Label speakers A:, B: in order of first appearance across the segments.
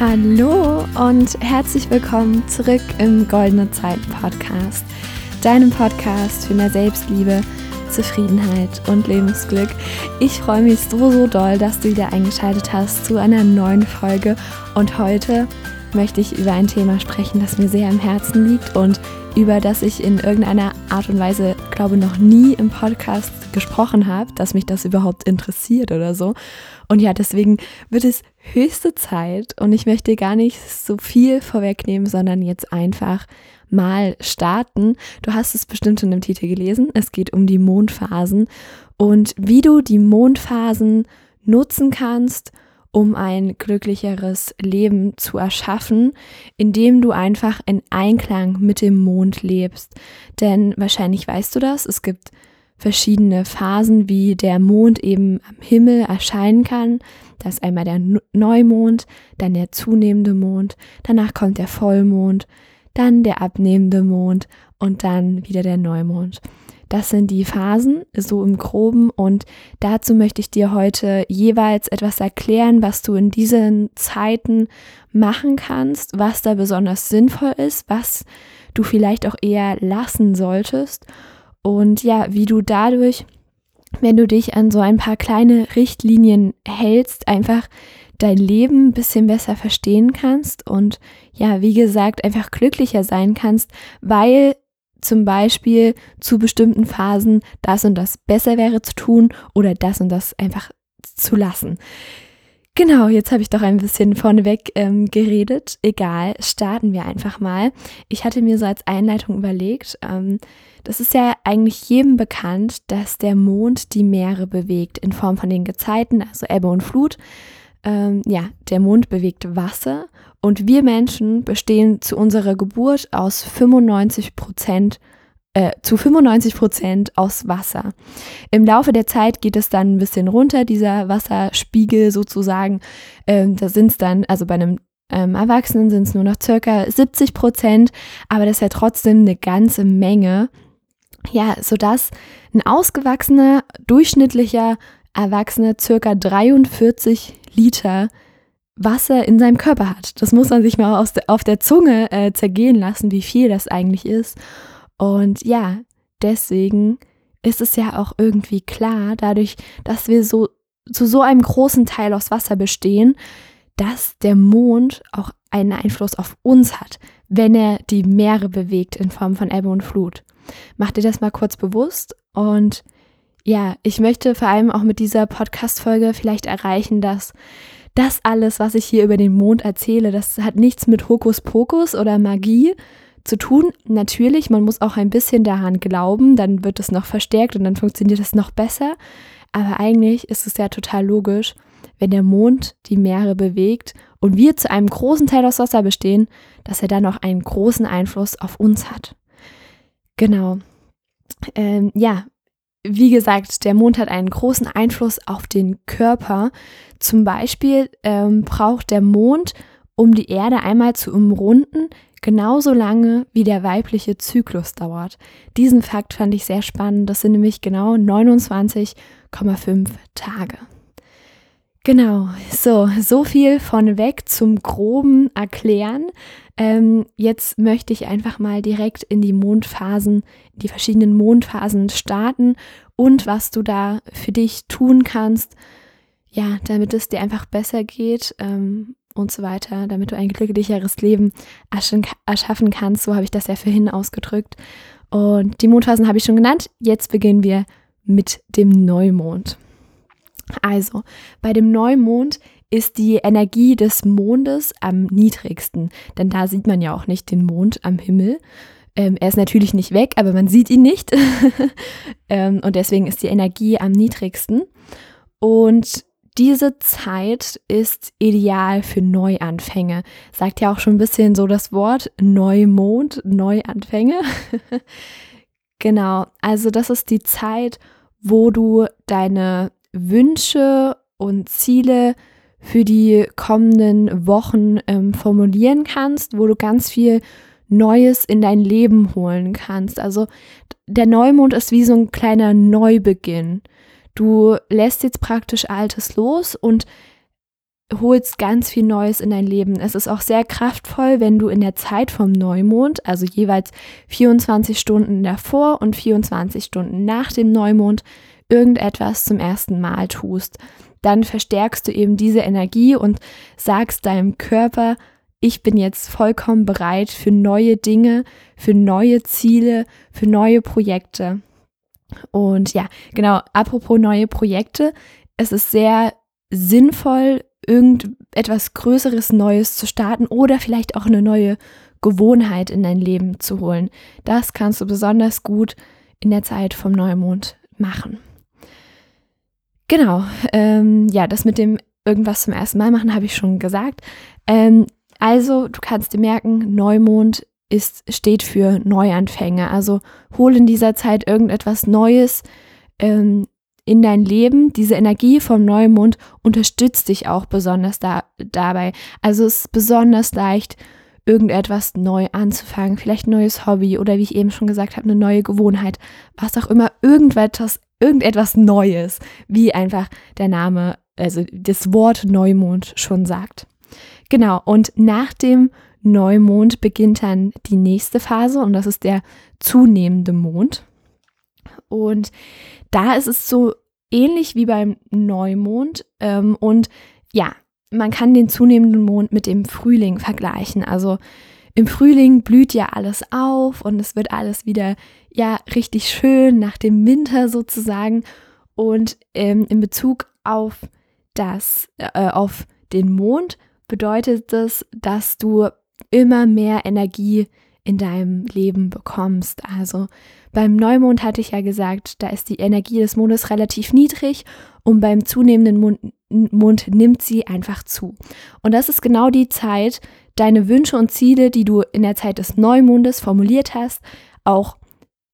A: Hallo und herzlich willkommen zurück im Goldene Zeit Podcast, deinem Podcast für mehr Selbstliebe, Zufriedenheit und Lebensglück. Ich freue mich so, so doll, dass du wieder eingeschaltet hast zu einer neuen Folge und heute möchte ich über ein Thema sprechen, das mir sehr am Herzen liegt und über das ich in irgendeiner Art und Weise, glaube noch nie im Podcast gesprochen habe, dass mich das überhaupt interessiert oder so. Und ja, deswegen wird es höchste Zeit und ich möchte gar nicht so viel vorwegnehmen, sondern jetzt einfach mal starten. Du hast es bestimmt schon im Titel gelesen. Es geht um die Mondphasen und wie du die Mondphasen nutzen kannst, um ein glücklicheres Leben zu erschaffen, indem du einfach in Einklang mit dem Mond lebst. Denn wahrscheinlich weißt du das, es gibt verschiedene Phasen, wie der Mond eben am Himmel erscheinen kann. Da ist einmal der Neumond, dann der zunehmende Mond, danach kommt der Vollmond, dann der abnehmende Mond und dann wieder der Neumond. Das sind die Phasen, so im groben. Und dazu möchte ich dir heute jeweils etwas erklären, was du in diesen Zeiten machen kannst, was da besonders sinnvoll ist, was du vielleicht auch eher lassen solltest. Und ja, wie du dadurch, wenn du dich an so ein paar kleine Richtlinien hältst, einfach dein Leben ein bisschen besser verstehen kannst und ja, wie gesagt, einfach glücklicher sein kannst, weil zum Beispiel zu bestimmten Phasen das und das besser wäre zu tun oder das und das einfach zu lassen. Genau, jetzt habe ich doch ein bisschen vorneweg ähm, geredet. Egal, starten wir einfach mal. Ich hatte mir so als Einleitung überlegt, ähm, das ist ja eigentlich jedem bekannt, dass der Mond die Meere bewegt in Form von den Gezeiten, also Ebbe und Flut. Ähm, ja, der Mond bewegt Wasser und wir Menschen bestehen zu unserer Geburt aus 95 Prozent äh, zu 95 Prozent aus Wasser. Im Laufe der Zeit geht es dann ein bisschen runter, dieser Wasserspiegel sozusagen. Ähm, da sind es dann, also bei einem ähm, Erwachsenen sind es nur noch circa 70 Prozent, aber das ist ja trotzdem eine ganze Menge. Ja, sodass ein ausgewachsener, durchschnittlicher Erwachsener circa 43 Liter Wasser in seinem Körper hat. Das muss man sich mal auf der Zunge äh, zergehen lassen, wie viel das eigentlich ist. Und ja, deswegen ist es ja auch irgendwie klar, dadurch, dass wir so zu so einem großen Teil aus Wasser bestehen, dass der Mond auch einen Einfluss auf uns hat, wenn er die Meere bewegt in Form von Ebbe und Flut. Mach dir das mal kurz bewusst und ja, ich möchte vor allem auch mit dieser Podcast-Folge vielleicht erreichen, dass das alles, was ich hier über den Mond erzähle, das hat nichts mit Hokuspokus oder Magie zu tun. Natürlich, man muss auch ein bisschen daran glauben, dann wird es noch verstärkt und dann funktioniert es noch besser. Aber eigentlich ist es ja total logisch, wenn der Mond die Meere bewegt und wir zu einem großen Teil aus Wasser bestehen, dass er dann auch einen großen Einfluss auf uns hat. Genau. Ähm, ja, wie gesagt, der Mond hat einen großen Einfluss auf den Körper. Zum Beispiel ähm, braucht der Mond, um die Erde einmal zu umrunden, genauso lange wie der weibliche Zyklus dauert. Diesen Fakt fand ich sehr spannend. Das sind nämlich genau 29,5 Tage. Genau, so, so viel von weg zum groben Erklären. Ähm, jetzt möchte ich einfach mal direkt in die Mondphasen, die verschiedenen Mondphasen starten und was du da für dich tun kannst, ja, damit es dir einfach besser geht ähm, und so weiter, damit du ein glücklicheres Leben erschaffen kannst. So habe ich das ja vorhin ausgedrückt. Und die Mondphasen habe ich schon genannt. Jetzt beginnen wir mit dem Neumond. Also, bei dem Neumond ist die Energie des Mondes am niedrigsten, denn da sieht man ja auch nicht den Mond am Himmel. Ähm, er ist natürlich nicht weg, aber man sieht ihn nicht. ähm, und deswegen ist die Energie am niedrigsten. Und diese Zeit ist ideal für Neuanfänge. Sagt ja auch schon ein bisschen so das Wort Neumond, Neuanfänge. genau, also das ist die Zeit, wo du deine Wünsche und Ziele für die kommenden Wochen ähm, formulieren kannst, wo du ganz viel Neues in dein Leben holen kannst. Also der Neumond ist wie so ein kleiner Neubeginn. Du lässt jetzt praktisch Altes los und holst ganz viel Neues in dein Leben. Es ist auch sehr kraftvoll, wenn du in der Zeit vom Neumond, also jeweils 24 Stunden davor und 24 Stunden nach dem Neumond, irgendetwas zum ersten Mal tust. Dann verstärkst du eben diese Energie und sagst deinem Körper, ich bin jetzt vollkommen bereit für neue Dinge, für neue Ziele, für neue Projekte. Und ja, genau, apropos neue Projekte, es ist sehr sinnvoll, irgendetwas Größeres Neues zu starten oder vielleicht auch eine neue Gewohnheit in dein Leben zu holen. Das kannst du besonders gut in der Zeit vom Neumond machen. Genau, ähm, ja, das mit dem irgendwas zum ersten Mal machen, habe ich schon gesagt. Ähm, also, du kannst dir merken, Neumond ist, steht für Neuanfänge. Also hol in dieser Zeit irgendetwas Neues ähm, in dein Leben. Diese Energie vom Neumond unterstützt dich auch besonders da, dabei. Also es ist besonders leicht, irgendetwas neu anzufangen, vielleicht ein neues Hobby oder wie ich eben schon gesagt habe, eine neue Gewohnheit, was auch immer, irgendetwas, irgendetwas Neues, wie einfach der Name, also das Wort Neumond schon sagt. Genau, und nach dem Neumond beginnt dann die nächste Phase und das ist der zunehmende Mond. Und da ist es so ähnlich wie beim Neumond. Ähm, und ja, man kann den zunehmenden Mond mit dem Frühling vergleichen. Also im Frühling blüht ja alles auf und es wird alles wieder ja richtig schön nach dem Winter sozusagen. Und ähm, in Bezug auf das, äh, auf den Mond bedeutet das, dass du immer mehr Energie in deinem Leben bekommst. Also beim Neumond hatte ich ja gesagt, da ist die Energie des Mondes relativ niedrig und beim zunehmenden Mond, Mond nimmt sie einfach zu. Und das ist genau die Zeit, deine Wünsche und Ziele, die du in der Zeit des Neumondes formuliert hast, auch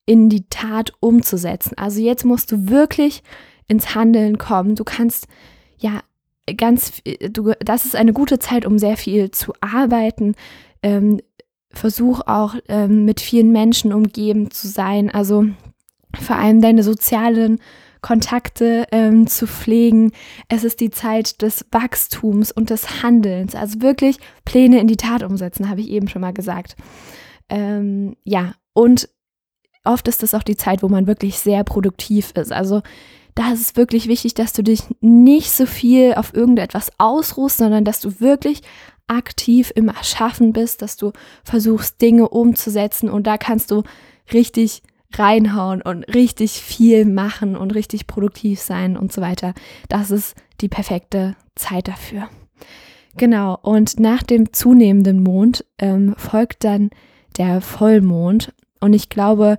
A: in die Tat umzusetzen. Also jetzt musst du wirklich ins Handeln kommen. Du kannst ja ganz, du, das ist eine gute Zeit, um sehr viel zu arbeiten. Ähm, versuch auch ähm, mit vielen Menschen umgeben zu sein. Also vor allem deine sozialen Kontakte ähm, zu pflegen. Es ist die Zeit des Wachstums und des Handelns. Also wirklich Pläne in die Tat umsetzen, habe ich eben schon mal gesagt. Ähm, ja, und oft ist das auch die Zeit, wo man wirklich sehr produktiv ist. Also da ist es wirklich wichtig, dass du dich nicht so viel auf irgendetwas ausruhst, sondern dass du wirklich aktiv im Erschaffen bist, dass du versuchst, Dinge umzusetzen und da kannst du richtig reinhauen und richtig viel machen und richtig produktiv sein und so weiter. Das ist die perfekte Zeit dafür. Genau, und nach dem zunehmenden Mond ähm, folgt dann der Vollmond. Und ich glaube,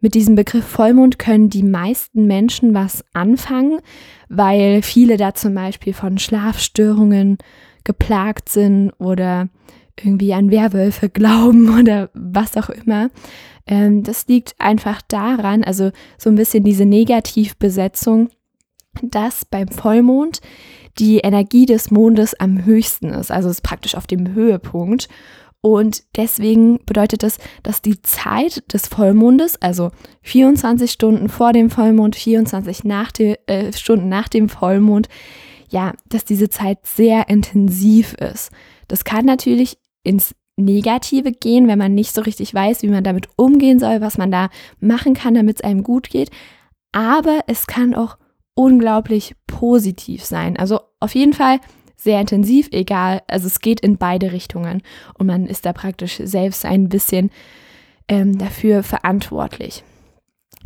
A: mit diesem Begriff Vollmond können die meisten Menschen was anfangen, weil viele da zum Beispiel von Schlafstörungen geplagt sind oder irgendwie an Werwölfe glauben oder was auch immer. Ähm, das liegt einfach daran, also so ein bisschen diese Negativbesetzung, dass beim Vollmond die Energie des Mondes am höchsten ist, also ist praktisch auf dem Höhepunkt. Und deswegen bedeutet das, dass die Zeit des Vollmondes, also 24 Stunden vor dem Vollmond, 24 nach de, äh, Stunden nach dem Vollmond, ja, dass diese Zeit sehr intensiv ist. Das kann natürlich ins Negative gehen, wenn man nicht so richtig weiß, wie man damit umgehen soll, was man da machen kann, damit es einem gut geht. Aber es kann auch unglaublich positiv sein. Also auf jeden Fall sehr intensiv, egal. Also es geht in beide Richtungen und man ist da praktisch selbst ein bisschen ähm, dafür verantwortlich.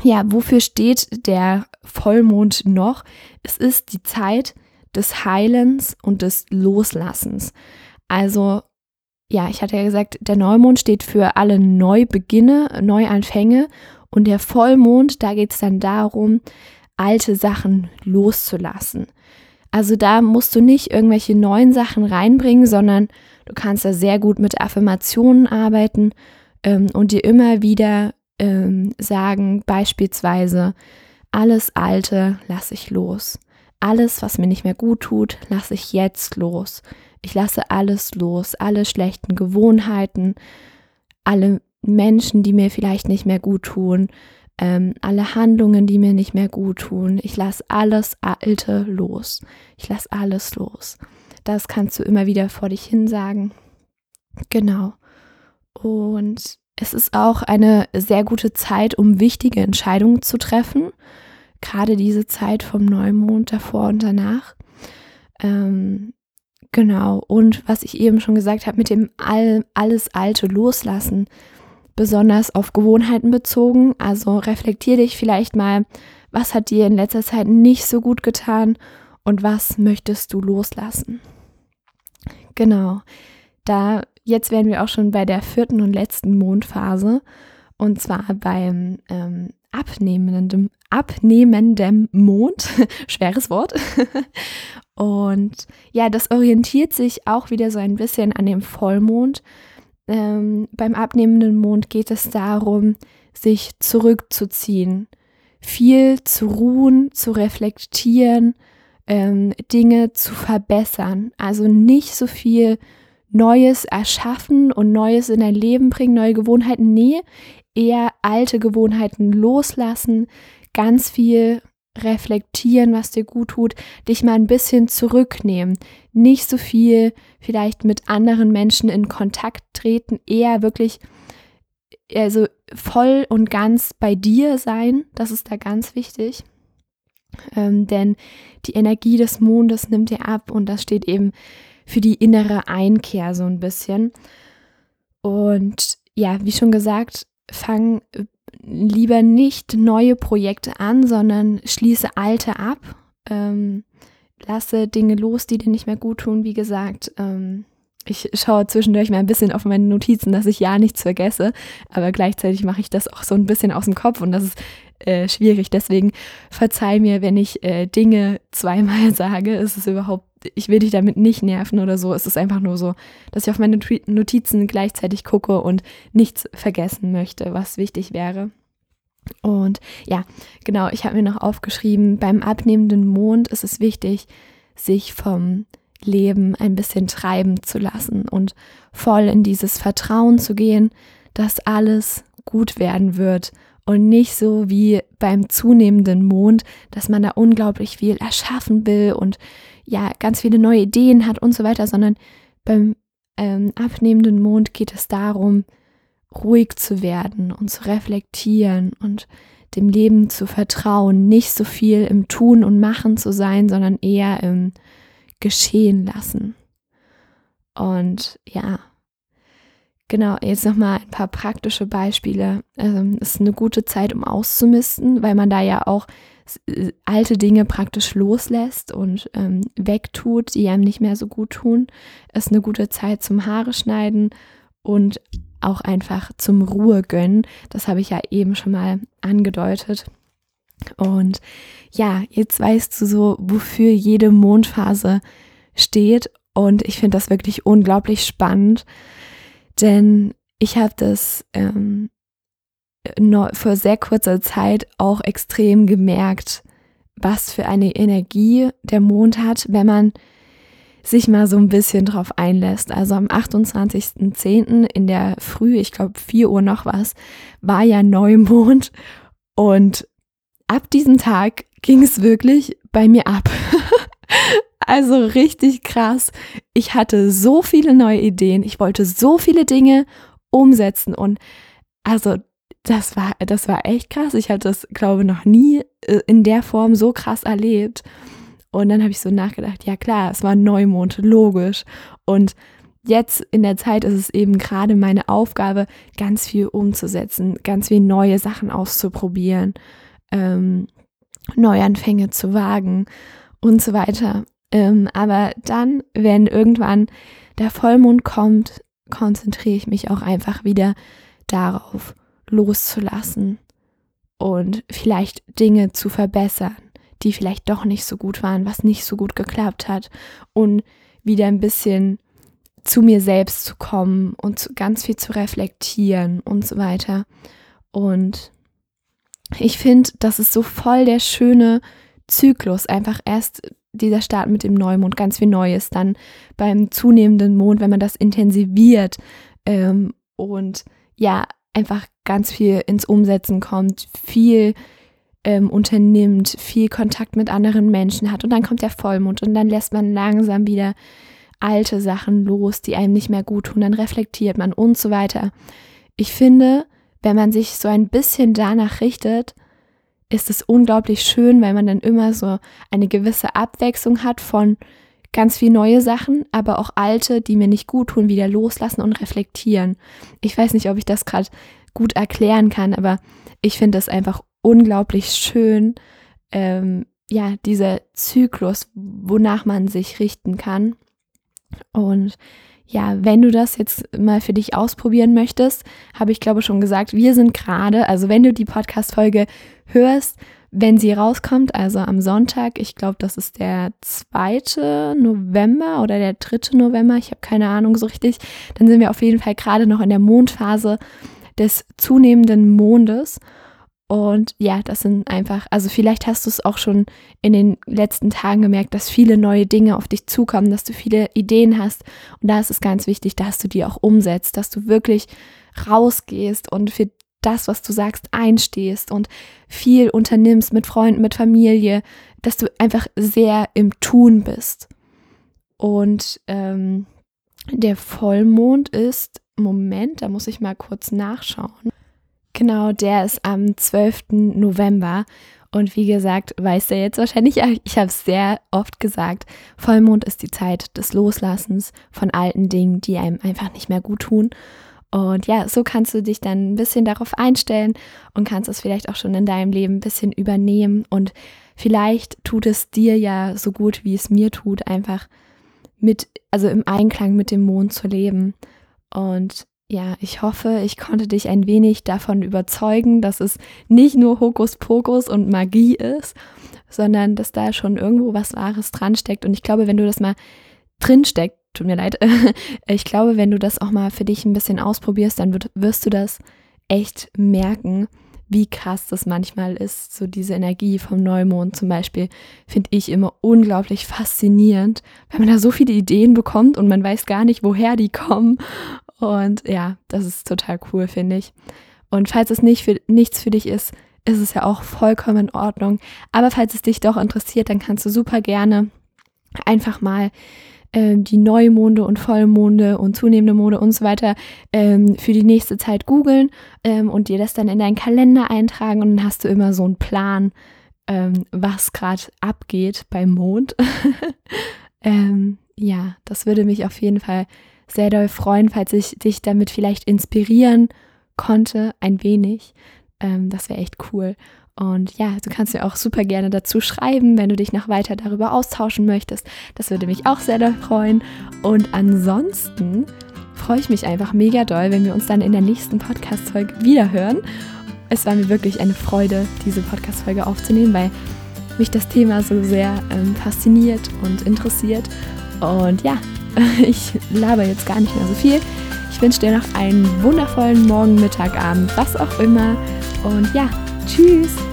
A: Ja, wofür steht der Vollmond noch? Es ist die Zeit, des Heilens und des Loslassens. Also, ja, ich hatte ja gesagt, der Neumond steht für alle Neubeginne, Neuanfänge und der Vollmond, da geht es dann darum, alte Sachen loszulassen. Also da musst du nicht irgendwelche neuen Sachen reinbringen, sondern du kannst da sehr gut mit Affirmationen arbeiten ähm, und dir immer wieder ähm, sagen, beispielsweise, alles Alte lasse ich los. Alles, was mir nicht mehr gut tut, lasse ich jetzt los. Ich lasse alles los, alle schlechten Gewohnheiten, alle Menschen, die mir vielleicht nicht mehr gut tun, ähm, alle Handlungen, die mir nicht mehr gut tun. Ich lasse alles Alte los. Ich lasse alles los. Das kannst du immer wieder vor dich hin sagen. Genau. Und es ist auch eine sehr gute Zeit, um wichtige Entscheidungen zu treffen. Gerade diese Zeit vom Neumond davor und danach. Ähm, genau. Und was ich eben schon gesagt habe, mit dem All, alles Alte loslassen, besonders auf Gewohnheiten bezogen. Also reflektier dich vielleicht mal, was hat dir in letzter Zeit nicht so gut getan und was möchtest du loslassen. Genau. Da jetzt wären wir auch schon bei der vierten und letzten Mondphase und zwar beim ähm, abnehmendem, abnehmendem Mond, schweres Wort. und ja, das orientiert sich auch wieder so ein bisschen an dem Vollmond. Ähm, beim abnehmenden Mond geht es darum, sich zurückzuziehen, viel zu ruhen, zu reflektieren, ähm, Dinge zu verbessern. Also nicht so viel Neues erschaffen und Neues in dein Leben bringen, neue Gewohnheiten. Nee, eher alte Gewohnheiten loslassen, ganz viel reflektieren, was dir gut tut, dich mal ein bisschen zurücknehmen, nicht so viel vielleicht mit anderen Menschen in Kontakt treten, eher wirklich also voll und ganz bei dir sein, das ist da ganz wichtig. Ähm, denn die Energie des Mondes nimmt dir ab und das steht eben für die innere Einkehr so ein bisschen. Und ja, wie schon gesagt, fang äh, lieber nicht neue Projekte an, sondern schließe alte ab. Ähm, lasse Dinge los, die dir nicht mehr gut tun. Wie gesagt, ähm, ich schaue zwischendurch mal ein bisschen auf meine Notizen, dass ich ja nichts vergesse, aber gleichzeitig mache ich das auch so ein bisschen aus dem Kopf und das ist äh, schwierig. Deswegen verzeih mir, wenn ich äh, Dinge zweimal sage. Es ist überhaupt, ich will dich damit nicht nerven oder so. Es ist einfach nur so, dass ich auf meine Notizen gleichzeitig gucke und nichts vergessen möchte, was wichtig wäre. Und ja, genau, ich habe mir noch aufgeschrieben, beim abnehmenden Mond ist es wichtig, sich vom Leben ein bisschen treiben zu lassen und voll in dieses Vertrauen zu gehen, dass alles gut werden wird und nicht so wie beim zunehmenden Mond, dass man da unglaublich viel erschaffen will und ja, ganz viele neue Ideen hat und so weiter, sondern beim ähm, abnehmenden Mond geht es darum, ruhig zu werden und zu reflektieren und dem Leben zu vertrauen, nicht so viel im Tun und Machen zu sein, sondern eher im Geschehen lassen. Und ja, Genau, jetzt nochmal ein paar praktische Beispiele. Ähm, es ist eine gute Zeit, um auszumisten, weil man da ja auch äh, alte Dinge praktisch loslässt und ähm, wegtut, die einem nicht mehr so gut tun. Es ist eine gute Zeit zum Haare schneiden und auch einfach zum Ruhe gönnen. Das habe ich ja eben schon mal angedeutet. Und ja, jetzt weißt du so, wofür jede Mondphase steht. Und ich finde das wirklich unglaublich spannend. Denn ich habe das ähm, vor sehr kurzer Zeit auch extrem gemerkt, was für eine Energie der Mond hat, wenn man sich mal so ein bisschen drauf einlässt. Also am 28.10. in der Früh, ich glaube 4 Uhr noch was, war ja Neumond und ab diesem Tag ging es wirklich bei mir ab. Also richtig krass. Ich hatte so viele neue Ideen. Ich wollte so viele Dinge umsetzen und also das war, das war echt krass. Ich hatte das, glaube ich, noch nie äh, in der Form so krass erlebt. Und dann habe ich so nachgedacht, ja klar, es war Neumond, logisch. Und jetzt in der Zeit ist es eben gerade meine Aufgabe, ganz viel umzusetzen, ganz viel neue Sachen auszuprobieren, ähm, Neuanfänge zu wagen und so weiter. Ähm, aber dann, wenn irgendwann der Vollmond kommt, konzentriere ich mich auch einfach wieder darauf, loszulassen und vielleicht Dinge zu verbessern, die vielleicht doch nicht so gut waren, was nicht so gut geklappt hat und wieder ein bisschen zu mir selbst zu kommen und ganz viel zu reflektieren und so weiter. Und ich finde, das ist so voll der schöne Zyklus, einfach erst dieser Start mit dem Neumond, ganz viel Neues, dann beim zunehmenden Mond, wenn man das intensiviert ähm, und ja, einfach ganz viel ins Umsetzen kommt, viel ähm, unternimmt, viel Kontakt mit anderen Menschen hat und dann kommt der Vollmond und dann lässt man langsam wieder alte Sachen los, die einem nicht mehr gut tun, dann reflektiert man und so weiter. Ich finde, wenn man sich so ein bisschen danach richtet, ist es unglaublich schön, weil man dann immer so eine gewisse Abwechslung hat von ganz viel neue Sachen, aber auch alte, die mir nicht gut tun, wieder loslassen und reflektieren. Ich weiß nicht, ob ich das gerade gut erklären kann, aber ich finde das einfach unglaublich schön, ähm, ja, dieser Zyklus, wonach man sich richten kann. Und ja, wenn du das jetzt mal für dich ausprobieren möchtest, habe ich glaube schon gesagt, wir sind gerade, also wenn du die Podcast-Folge hörst, wenn sie rauskommt, also am Sonntag, ich glaube, das ist der 2. November oder der 3. November, ich habe keine Ahnung so richtig, dann sind wir auf jeden Fall gerade noch in der Mondphase des zunehmenden Mondes. Und ja, das sind einfach, also vielleicht hast du es auch schon in den letzten Tagen gemerkt, dass viele neue Dinge auf dich zukommen, dass du viele Ideen hast. Und da ist es ganz wichtig, dass du die auch umsetzt, dass du wirklich rausgehst und für das, was du sagst, einstehst und viel unternimmst mit Freunden, mit Familie, dass du einfach sehr im Tun bist. Und ähm, der Vollmond ist, Moment, da muss ich mal kurz nachschauen. Genau, der ist am 12. November. Und wie gesagt, weiß er jetzt wahrscheinlich, ich habe es sehr oft gesagt, Vollmond ist die Zeit des Loslassens von alten Dingen, die einem einfach nicht mehr gut tun. Und ja, so kannst du dich dann ein bisschen darauf einstellen und kannst es vielleicht auch schon in deinem Leben ein bisschen übernehmen. Und vielleicht tut es dir ja so gut, wie es mir tut, einfach mit, also im Einklang mit dem Mond zu leben. Und ja, ich hoffe, ich konnte dich ein wenig davon überzeugen, dass es nicht nur Hokuspokus und Magie ist, sondern dass da schon irgendwo was Wahres dran steckt. Und ich glaube, wenn du das mal drin steckt, tut mir leid. Ich glaube, wenn du das auch mal für dich ein bisschen ausprobierst, dann wirst du das echt merken, wie krass das manchmal ist. So diese Energie vom Neumond zum Beispiel finde ich immer unglaublich faszinierend, weil man da so viele Ideen bekommt und man weiß gar nicht, woher die kommen. Und ja, das ist total cool, finde ich. Und falls es nicht für, nichts für dich ist, ist es ja auch vollkommen in Ordnung. Aber falls es dich doch interessiert, dann kannst du super gerne einfach mal ähm, die Neumonde und Vollmonde und zunehmende Monde und so weiter ähm, für die nächste Zeit googeln ähm, und dir das dann in deinen Kalender eintragen und dann hast du immer so einen Plan, ähm, was gerade abgeht beim Mond. Ähm, ja, das würde mich auf jeden Fall sehr doll freuen, falls ich dich damit vielleicht inspirieren konnte, ein wenig. Ähm, das wäre echt cool. Und ja, du kannst mir auch super gerne dazu schreiben, wenn du dich noch weiter darüber austauschen möchtest. Das würde mich auch sehr doll freuen. Und ansonsten freue ich mich einfach mega doll, wenn wir uns dann in der nächsten Podcast-Folge wiederhören. Es war mir wirklich eine Freude, diese Podcast-Folge aufzunehmen, weil mich das Thema so sehr ähm, fasziniert und interessiert. Und ja, ich laber jetzt gar nicht mehr so viel. Ich wünsche dir noch einen wundervollen Morgen, Mittag, Abend, was auch immer. Und ja, tschüss.